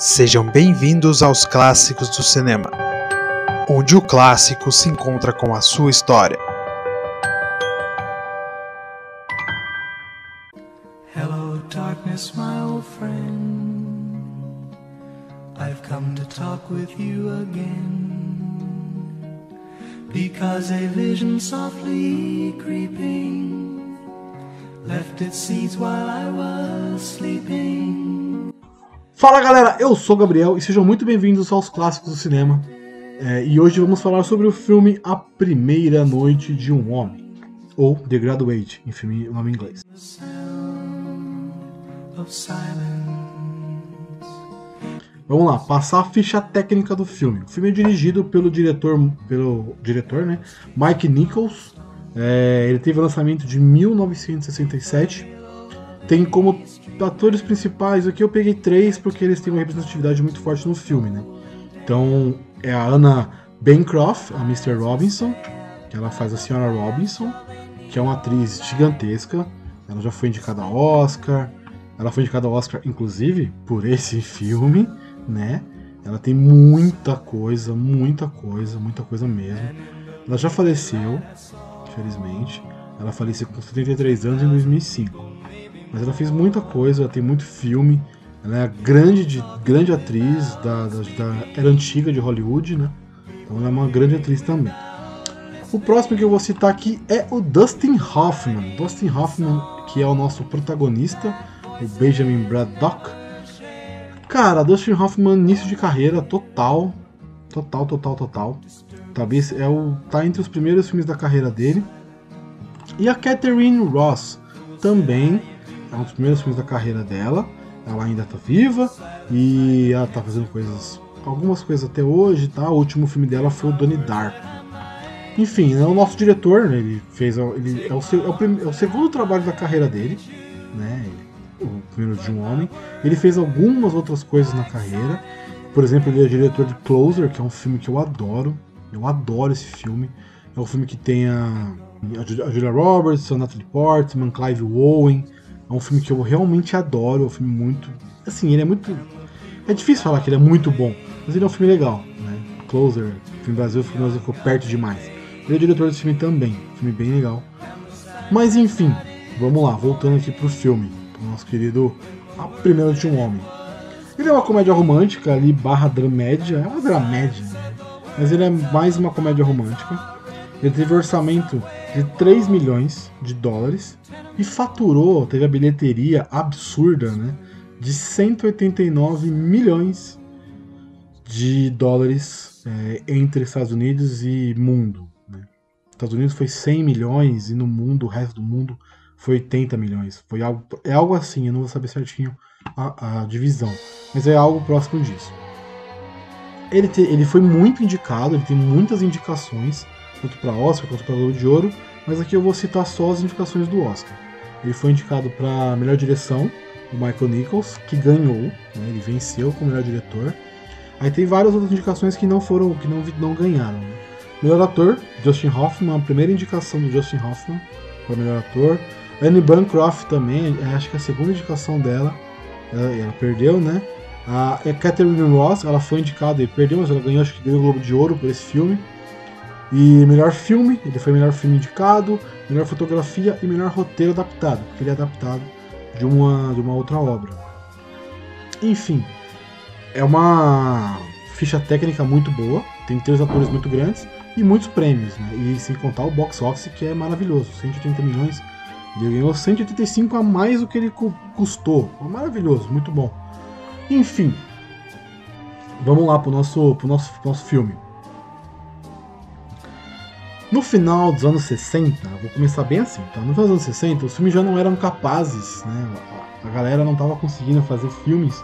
Sejam bem-vindos aos Clássicos do Cinema, onde o clássico se encontra com a sua história. Hello, darkness, my old friend. I've come to talk with you again. Because a vision softly creeping left its seeds while I was sleeping. Fala galera, eu sou o Gabriel e sejam muito bem-vindos aos Clássicos do Cinema. É, e hoje vamos falar sobre o filme A Primeira Noite de um Homem, ou The Graduate, em filme nome em inglês. Vamos lá, passar a ficha técnica do filme. O filme é dirigido pelo diretor, pelo diretor, né, Mike Nichols. É, ele teve lançamento de 1967. Tem como atores principais aqui eu peguei três porque eles têm uma representatividade muito forte no filme, né? Então é a Anna Bancroft, a Mr. Robinson, que ela faz a Senhora Robinson, que é uma atriz gigantesca. Ela já foi indicada ao Oscar. Ela foi indicada ao Oscar, inclusive, por esse filme, né? Ela tem muita coisa, muita coisa, muita coisa mesmo. Ela já faleceu, infelizmente. Ela faleceu com 73 anos em 2005. Mas ela fez muita coisa, tem muito filme. Ela é a grande, de- grande atriz da, da, da era antiga de Hollywood, né? Então ela é uma grande atriz também. O próximo que eu vou citar aqui é o Dustin Hoffman. Dustin Hoffman, que é o nosso protagonista, o Benjamin Braddock. Cara, Dustin Hoffman, início de carreira total. Total, total, total. Talvez é o, tá entre os primeiros filmes da carreira dele. E a Catherine Ross também é um dos primeiros filmes da carreira dela. Ela ainda tá viva e ela tá fazendo coisas, algumas coisas até hoje, tá? O último filme dela foi o Donnie Darko. Enfim, é o nosso diretor, né? Ele fez, ele é o, seu- é o é o segundo trabalho da carreira dele, né? O primeiro de um homem. Ele fez algumas outras coisas na carreira. Por exemplo, ele é diretor de Closer, que é um filme que eu adoro. Eu adoro esse filme. É um filme que tem a, a Julia Roberts, a Natalie Portman, Clive Owen. É um filme que eu realmente adoro. É um filme muito. Assim, ele é muito. É difícil falar que ele é muito bom, mas ele é um filme legal. Né? Closer, filme Brasil, filme Brasil ficou perto demais. Ele é diretor desse filme também. Filme bem legal. Mas enfim, vamos lá, voltando aqui pro filme. Pro nosso querido A Primeira de um Homem. Ele é uma comédia romântica ali, barra dramédia. É uma dramédia, né? Mas ele é mais uma comédia romântica. Ele teve orçamento de 3 milhões de dólares e faturou, teve a bilheteria absurda, né? De 189 milhões de dólares é, entre Estados Unidos e mundo. Né? Estados Unidos foi 100 milhões e no mundo, o resto do mundo, foi 80 milhões. Foi algo, é algo assim, eu não vou saber certinho a, a divisão, mas é algo próximo disso. Ele, te- ele foi muito indicado, ele tem muitas indicações, tanto para Oscar quanto para Globo de Ouro, mas aqui eu vou citar só as indicações do Oscar. Ele foi indicado para melhor direção, o Michael Nichols, que ganhou, né, ele venceu como melhor diretor. Aí tem várias outras indicações que não foram, que não, não ganharam. né. Melhor ator, Justin Hoffman, a primeira indicação do Justin Hoffman para melhor ator. Anne Bancroft também, é, acho que é a segunda indicação dela, ela, ela perdeu, né? A a Catherine Ross, ela foi indicada e perdeu, mas ela ganhou, acho que ganhou o Globo de Ouro por esse filme. E melhor filme, ele foi melhor filme indicado, melhor fotografia e melhor roteiro adaptado, porque ele é adaptado de uma, de uma outra obra. Enfim, é uma ficha técnica muito boa, tem três atores muito grandes e muitos prêmios, né? E sem contar o box office que é maravilhoso, 180 milhões. Ele ganhou 185 a mais do que ele cu- custou. Maravilhoso, muito bom. Enfim, vamos lá pro nosso, pro nosso, pro nosso filme. No final dos anos 60, vou começar bem assim, tá? No final dos anos 60, os filmes já não eram capazes, né? A- galera não estava conseguindo fazer filmes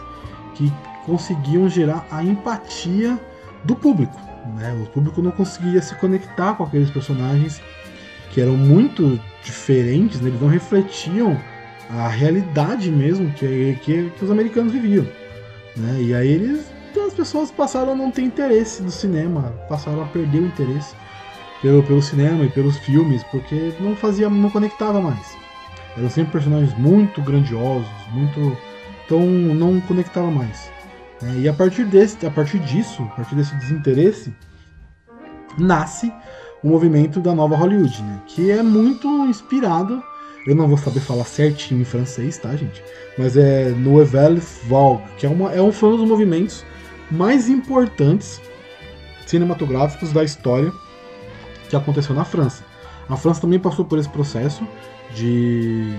que conseguiam gerar a empatia do público, né? O público não conseguia se conectar com aqueles personagens que eram muito diferentes, né? eles não refletiam a realidade mesmo que, que, que os americanos viviam. Né? E aí eles, as pessoas passaram a não ter interesse no cinema, passaram a perder o interesse pelo, pelo cinema e pelos filmes, porque não fazia, não conectava mais. Eram sempre personagens muito grandiosos, muito. Então não conectava mais. É, e a partir, desse, a partir disso, a partir desse desinteresse, nasce o movimento da nova Hollywood, né? que é muito inspirado. Eu não vou saber falar certinho em francês, tá, gente? Mas é Nouvelle Vague, que é, uma, é um, foi um dos movimentos mais importantes cinematográficos da história que aconteceu na França. A França também passou por esse processo de,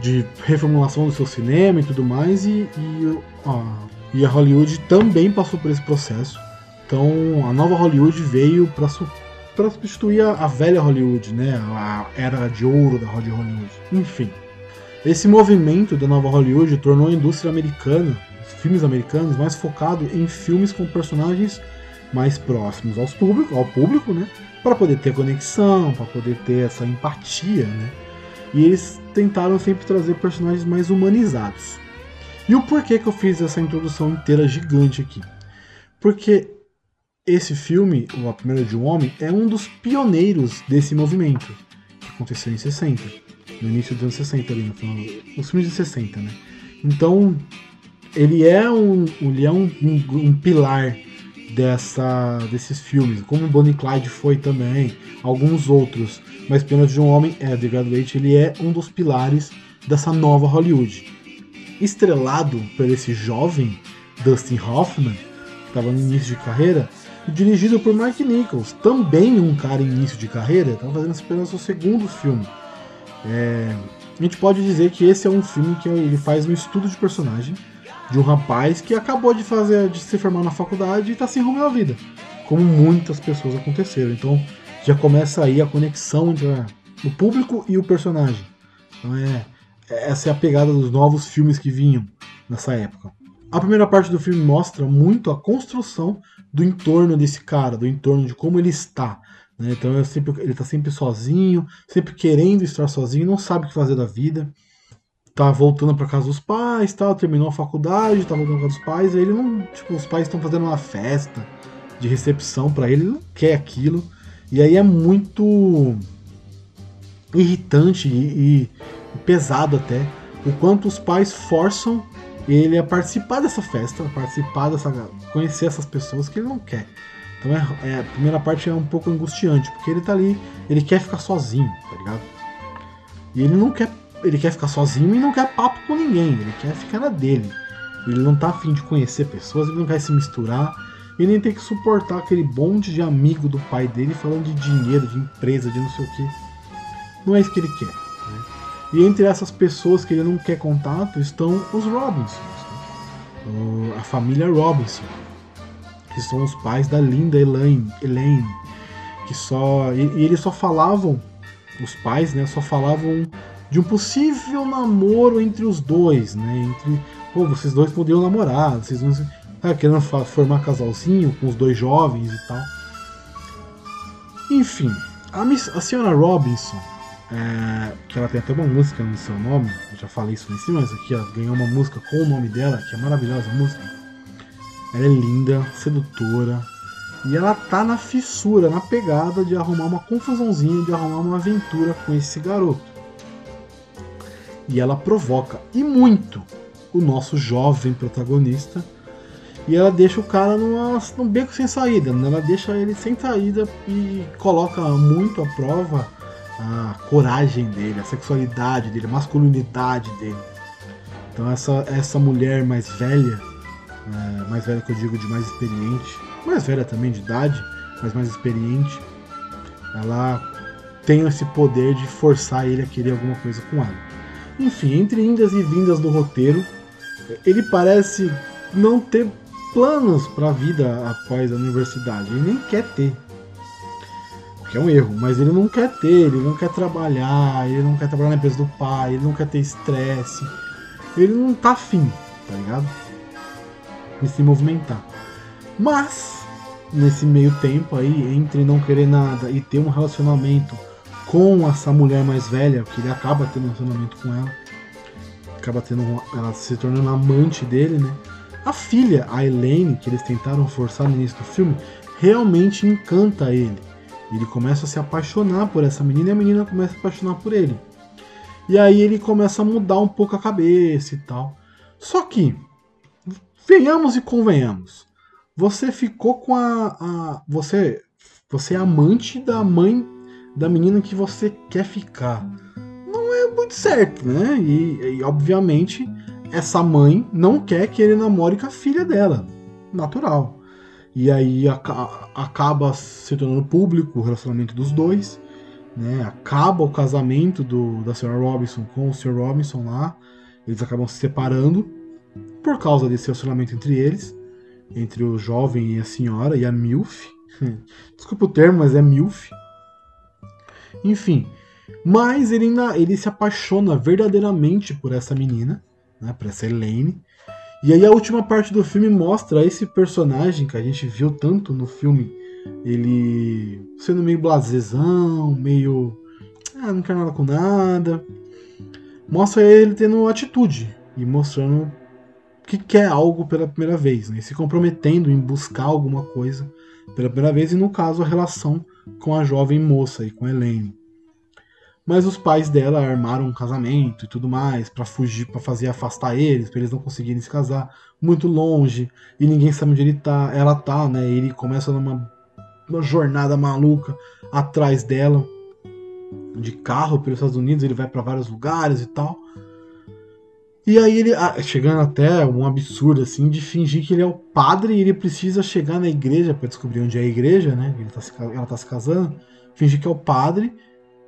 de reformulação do seu cinema e tudo mais, e, e, a, e a Hollywood também passou por esse processo. Então a nova Hollywood veio para para substituir a, a, velha Hollywood, né? A era de ouro da Hollywood. Enfim, esse movimento da nova Hollywood tornou a indústria americana, os filmes americanos, mais focado em filmes com personagens mais próximos aos público, ao público, né? Para poder ter conexão, para poder ter essa empatia, né? E eles tentaram sempre trazer personagens mais humanizados. E o porquê que eu fiz essa introdução inteira gigante aqui? Porque esse filme, A Primeira de um Homem, é um dos pioneiros desse movimento, que aconteceu em 60, no início dos anos 60 ali, no final, nos filmes de 60, né? Então, ele é um, ele é um, um, um pilar dessa, desses filmes, como Bonnie Clyde foi também, alguns outros, mas Penas de um Homem, é, The Graduate, ele é um dos pilares dessa nova Hollywood. Estrelado por esse jovem Dustin Hoffman, que estava no início de carreira, e dirigido por Mike Nichols, também um cara em início de carreira, estava fazendo apenas o segundo filme. É, a gente pode dizer que esse é um filme que ele faz um estudo de personagem, de um rapaz que acabou de fazer de se formar na faculdade e está sem rumo à vida, como muitas pessoas aconteceram. Então já começa aí a conexão entre o público e o personagem. Então é essa é a pegada dos novos filmes que vinham nessa época. A primeira parte do filme mostra muito a construção do entorno desse cara, do entorno de como ele está. Né? Então é sempre, ele está sempre sozinho, sempre querendo estar sozinho, não sabe o que fazer da vida tá voltando para casa dos pais, tal, terminou a faculdade, tá voltando para casa dos pais, aí ele não, tipo, os pais estão fazendo uma festa de recepção para ele, ele não quer aquilo. E aí é muito irritante e, e pesado até o quanto os pais forçam ele a participar dessa festa, a participar dessa, conhecer essas pessoas que ele não quer. Então é, é, a primeira parte é um pouco angustiante, porque ele tá ali, ele quer ficar sozinho, tá ligado? E ele não quer ele quer ficar sozinho e não quer papo com ninguém, ele quer ficar na dele. Ele não tá afim de conhecer pessoas, ele não quer se misturar, e nem tem que suportar aquele bonde de amigo do pai dele falando de dinheiro, de empresa, de não sei o que. Não é isso que ele quer. Né? E entre essas pessoas que ele não quer contato estão os Robinsons, né? a família Robinson, que são os pais da linda Elaine, Elaine que só e, e eles só falavam, os pais, né, só falavam de um possível namoro entre os dois, né? Entre, pô, vocês dois poderiam namorar, vocês não tá querendo formar casalzinho com os dois jovens e tal. Enfim, a, miss, a senhora Robinson, é, que ela tem até uma música no seu nome, eu já falei isso em cima, mas aqui ela ganhou uma música com o nome dela, que é maravilhosa a música. Ela é linda, sedutora, e ela tá na fissura, na pegada de arrumar uma confusãozinha, de arrumar uma aventura com esse garoto. E ela provoca, e muito, o nosso jovem protagonista. E ela deixa o cara numa, num beco sem saída. Né? Ela deixa ele sem saída e coloca muito à prova a coragem dele, a sexualidade dele, a masculinidade dele. Então essa, essa mulher mais velha, é, mais velha que eu digo de mais experiente, mais velha também de idade, mas mais experiente, ela tem esse poder de forçar ele a querer alguma coisa com ela. Enfim, entre indas e vindas do roteiro, ele parece não ter planos para a vida após a universidade. Ele nem quer ter. Que é um erro, mas ele não quer ter, ele não quer trabalhar, ele não quer trabalhar na empresa do pai, ele não quer ter estresse. Ele não tá afim, tá ligado? De se movimentar. Mas, nesse meio tempo aí, entre não querer nada e ter um relacionamento com essa mulher mais velha, que ele acaba tendo um relacionamento com ela, acaba tendo ela se tornando amante dele, né? A filha, a Elaine, que eles tentaram forçar no início do filme, realmente encanta ele. Ele começa a se apaixonar por essa menina e a menina começa a se apaixonar por ele. E aí ele começa a mudar um pouco a cabeça e tal. Só que venhamos e convenhamos. Você ficou com a, a você você é amante da mãe da menina que você quer ficar. Não é muito certo, né? E, e obviamente essa mãe não quer que ele namore com a filha dela. Natural. E aí acaba se tornando público o relacionamento dos dois. Né? Acaba o casamento do, da Sra. Robinson com o Sr. Robinson lá. Eles acabam se separando por causa desse relacionamento entre eles, entre o jovem e a senhora e a MILF. Desculpa o termo, mas é MILF. Enfim, mas ele, ainda, ele se apaixona verdadeiramente por essa menina, né, por essa Elaine. E aí a última parte do filme mostra esse personagem que a gente viu tanto no filme, ele sendo meio blasezão, meio. Ah, não quer nada com nada. Mostra ele tendo atitude e mostrando que quer algo pela primeira vez, né? se comprometendo em buscar alguma coisa pela primeira vez, e no caso a relação com a jovem moça e com Helene. Mas os pais dela armaram um casamento e tudo mais para fugir, para fazer afastar eles, para eles não conseguirem se casar muito longe e ninguém sabe onde ele tá, ela tá, né? Ele começa numa uma jornada maluca atrás dela de carro pelos Estados Unidos, ele vai para vários lugares e tal. E aí ele, ah, chegando até um absurdo assim de fingir que ele é o padre e ele precisa chegar na igreja para descobrir onde é a igreja, né? Ele tá se, ela tá se casando, fingir que é o padre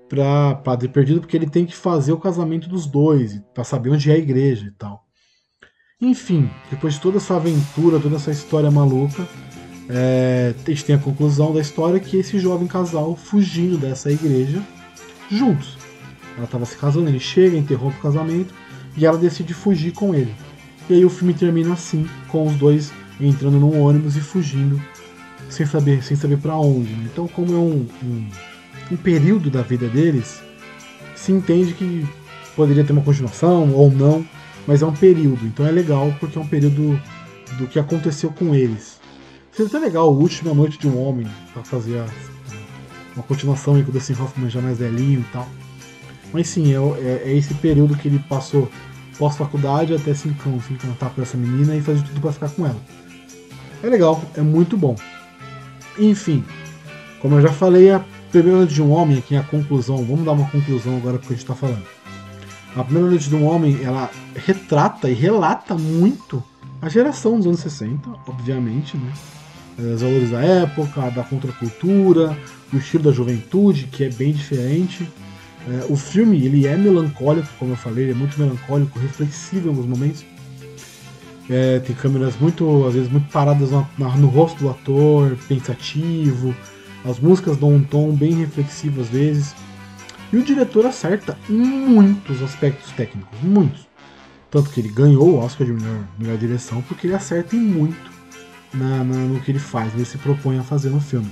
para padre perdido porque ele tem que fazer o casamento dos dois para saber onde é a igreja e tal. Enfim, depois de toda essa aventura, toda essa história maluca, é, a gente tem a conclusão da história que esse jovem casal fugindo dessa igreja juntos. Ela estava se casando, ele chega, interrompe o casamento e ela decide fugir com ele. E aí o filme termina assim, com os dois entrando num ônibus e fugindo sem saber, sem saber para onde. Então, como é um, um, um, período da vida deles, se entende que poderia ter uma continuação ou não, mas é um período. Então é legal porque é um período do que aconteceu com eles. Seria até legal o Última Noite de um Homem para fazer a, uma continuação aí com o Dustin Hoffman já mais velhinho e tal. Mas sim, é, é, é esse período que ele passou pós-faculdade até se, se encantar por essa menina e fazer tudo para ficar com ela. É legal, é muito bom. Enfim, como eu já falei, a primeira noite de um homem, aqui é a conclusão, vamos dar uma conclusão agora porque a gente está falando. A primeira noite de um homem, ela retrata e relata muito a geração dos anos 60, obviamente, né? Os valores da época, da contracultura, o estilo da juventude, que é bem diferente. É, o filme ele é melancólico, como eu falei, ele é muito melancólico, reflexivo em alguns momentos. É, tem câmeras muito, às vezes, muito paradas no, no, rosto do ator, pensativo. As músicas dão um tom bem reflexivo às vezes. E o diretor acerta em muitos aspectos técnicos, muitos. Tanto que ele ganhou o Oscar de melhor, melhor direção, porque ele acerta em muito na, na, no que ele faz, ele se propõe a fazer no filme.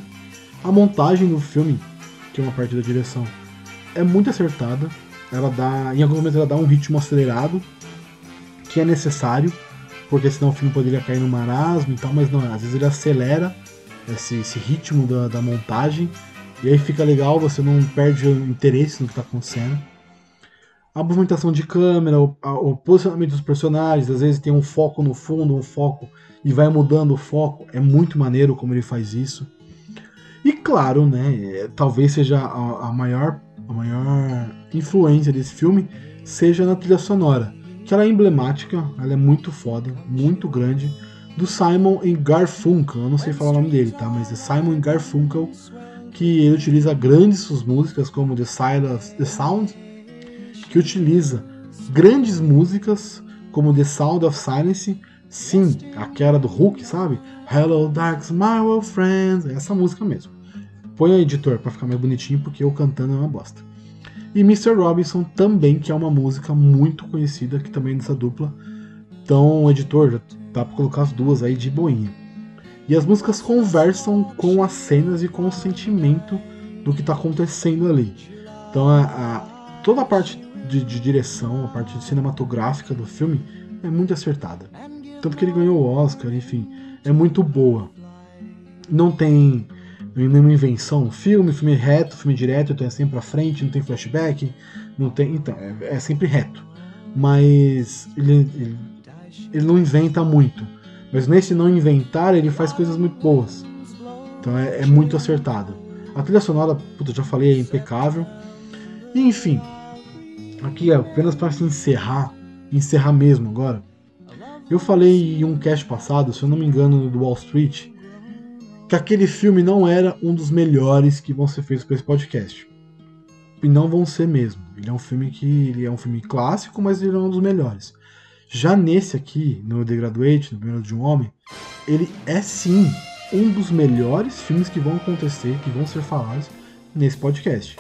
A montagem do filme, que é uma parte da direção, é muito acertada. Ela dá, em alguns momentos ela dá um ritmo acelerado, que é necessário, porque senão o filme poderia cair no marasmo e tal, mas não, às vezes ele acelera esse, esse ritmo da, da montagem, e aí fica legal, você não perde o interesse no que está acontecendo. A movimentação de câmera, o, a, o posicionamento dos personagens, às vezes tem um foco no fundo, um foco e vai mudando o foco, é muito maneiro como ele faz isso. E claro, né, talvez seja a, a maior a maior influência desse filme seja na trilha sonora, que ela é emblemática, ela é muito foda, muito grande, do Simon Garfunkel, eu não sei falar o nome dele, tá? Mas é Simon Garfunkel, que ele utiliza grandes suas músicas como The, Silence, The Sound, que utiliza grandes músicas como The Sound of Silence, sim, aquela do Hulk, sabe? Hello Dark My Old Friends, essa música mesmo. Põe a editor para ficar mais bonitinho, porque eu cantando é uma bosta. E Mr. Robinson também, que é uma música muito conhecida, que também é dessa dupla. Então, editor, já dá pra colocar as duas aí de boinha. E as músicas conversam com as cenas e com o sentimento do que está acontecendo ali. Então, a, a, toda a parte de, de, direção, a parte cinematográfica do filme é muito acertada. Tanto que ele ganhou o Oscar, enfim, é muito boa. Não tem nenhuma invenção. Filme, filme reto, filme direto, então é sempre pra frente, não tem flashback, não tem. Então, é, é sempre reto. Mas ele, ele, ele não inventa muito. Mas nesse não inventar, ele faz coisas muito boas. Então é, é muito acertado. A trilha sonora, puta, já falei, é impecável. E, enfim, aqui apenas para se encerrar, encerrar mesmo agora. Eu falei em um cast passado, se eu não me engano, do Wall Street, que aquele filme não era um dos melhores que vão ser feitos para esse podcast. E não vão ser mesmo. Ele é um filme que ele é um filme clássico, mas ele é um dos melhores. Já nesse aqui, no The Graduate, no Primeiro de um Homem, ele é sim um dos melhores filmes que vão acontecer, que vão ser falados nesse podcast.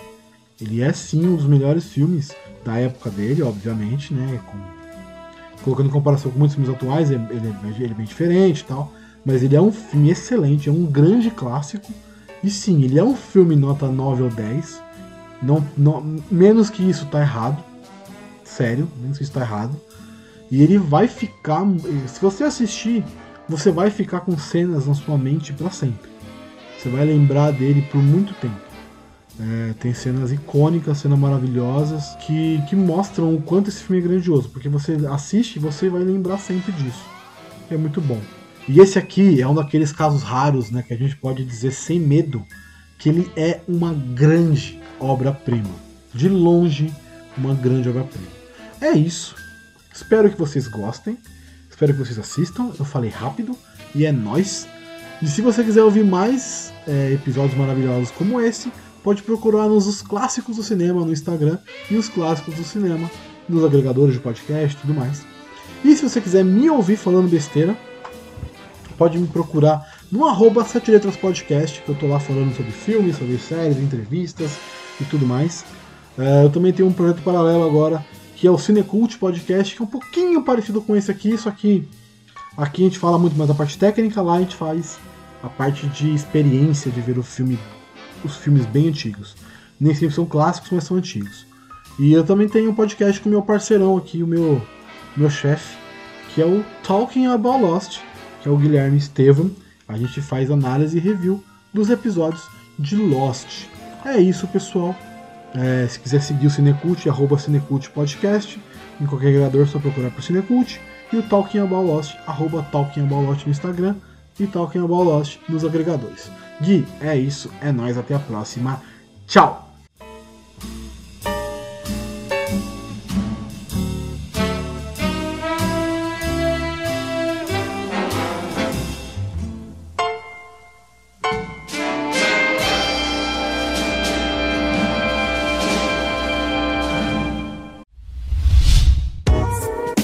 Ele é sim um dos melhores filmes da época dele, obviamente, né? Com, colocando em comparação com muitos filmes atuais, ele é, ele é bem diferente e tal. Mas ele é um filme excelente, é um grande clássico. E sim, ele é um filme nota 9 ou 10. Não, não, menos que isso tá errado. Sério, menos que isso tá errado. E ele vai ficar. Se você assistir, você vai ficar com cenas na sua mente para sempre. Você vai lembrar dele por muito tempo. É, tem cenas icônicas, cenas maravilhosas que, que mostram o quanto esse filme é grandioso, porque você assiste e você vai lembrar sempre disso. É muito bom. E esse aqui é um daqueles casos raros, né, que a gente pode dizer sem medo que ele é uma grande obra-prima. De longe, uma grande obra-prima. É isso. Espero que vocês gostem. Espero que vocês assistam. Eu falei rápido e é nós. E se você quiser ouvir mais é, episódios maravilhosos como esse, pode procurar nos os clássicos do cinema no Instagram e os clássicos do cinema nos agregadores de podcast e tudo mais. E se você quiser me ouvir falando besteira, pode me procurar no arroba Sete Letras Podcast, que eu tô lá falando sobre filmes, sobre séries, entrevistas e tudo mais. Uh, eu também tenho um projeto paralelo agora, que é o Cinecult Podcast, que é um pouquinho parecido com esse aqui, só que aqui a gente fala muito mais da parte técnica, lá a gente faz a parte de experiência de ver o filme os filmes bem antigos. Nem sempre são clássicos, mas são antigos. E eu também tenho um podcast com meu parceirão aqui, o meu, meu chefe, que é o Talking About Lost, que é o Guilherme Estevam. A gente faz análise e review dos episódios de Lost. É isso, pessoal. É, se quiser seguir o Cinecult, arroba Cinecult Podcast. Em qualquer agregador, só procurar por Cinecult. E o Talking About Lost, arroba Talking About Lost no Instagram. E Talking About Lost nos agregadores. Gui, é isso, é nós até a próxima. Tchau!